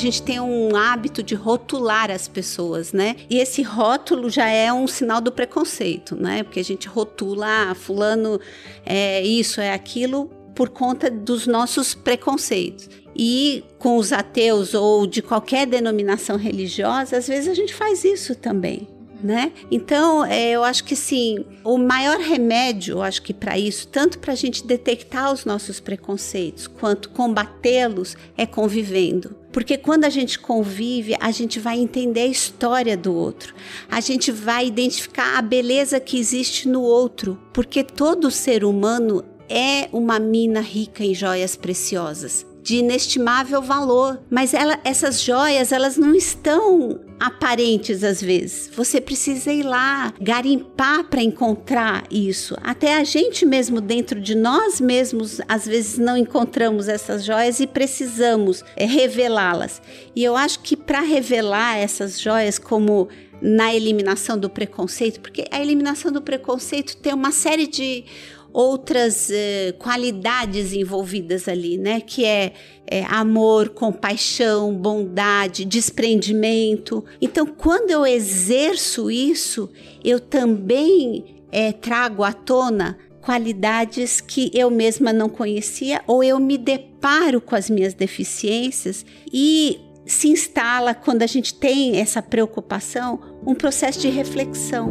gente tem um hábito de rotular as pessoas, né? E esse rótulo já é um sinal do preconceito, né? Porque a gente rotula, ah, fulano é isso, é aquilo, por conta dos nossos preconceitos. E com os ateus ou de qualquer denominação religiosa, às vezes a gente faz isso também né? Então, é, eu acho que sim, o maior remédio, eu acho que para isso, tanto para a gente detectar os nossos preconceitos, quanto combatê-los, é convivendo. Porque quando a gente convive, a gente vai entender a história do outro. A gente vai identificar a beleza que existe no outro. Porque todo ser humano é uma mina rica em joias preciosas de inestimável valor, mas ela, essas joias elas não estão aparentes às vezes. Você precisa ir lá garimpar para encontrar isso. Até a gente mesmo dentro de nós mesmos às vezes não encontramos essas joias e precisamos é, revelá-las. E eu acho que para revelar essas joias como na eliminação do preconceito, porque a eliminação do preconceito tem uma série de outras eh, qualidades envolvidas ali, né? Que é, é, amor, compaixão, bondade, desprendimento. Então, quando eu exerço isso, eu também é, trago à tona qualidades que eu mesma não conhecia ou eu me deparo com as minhas deficiências e se instala quando a gente tem essa preocupação um processo de reflexão.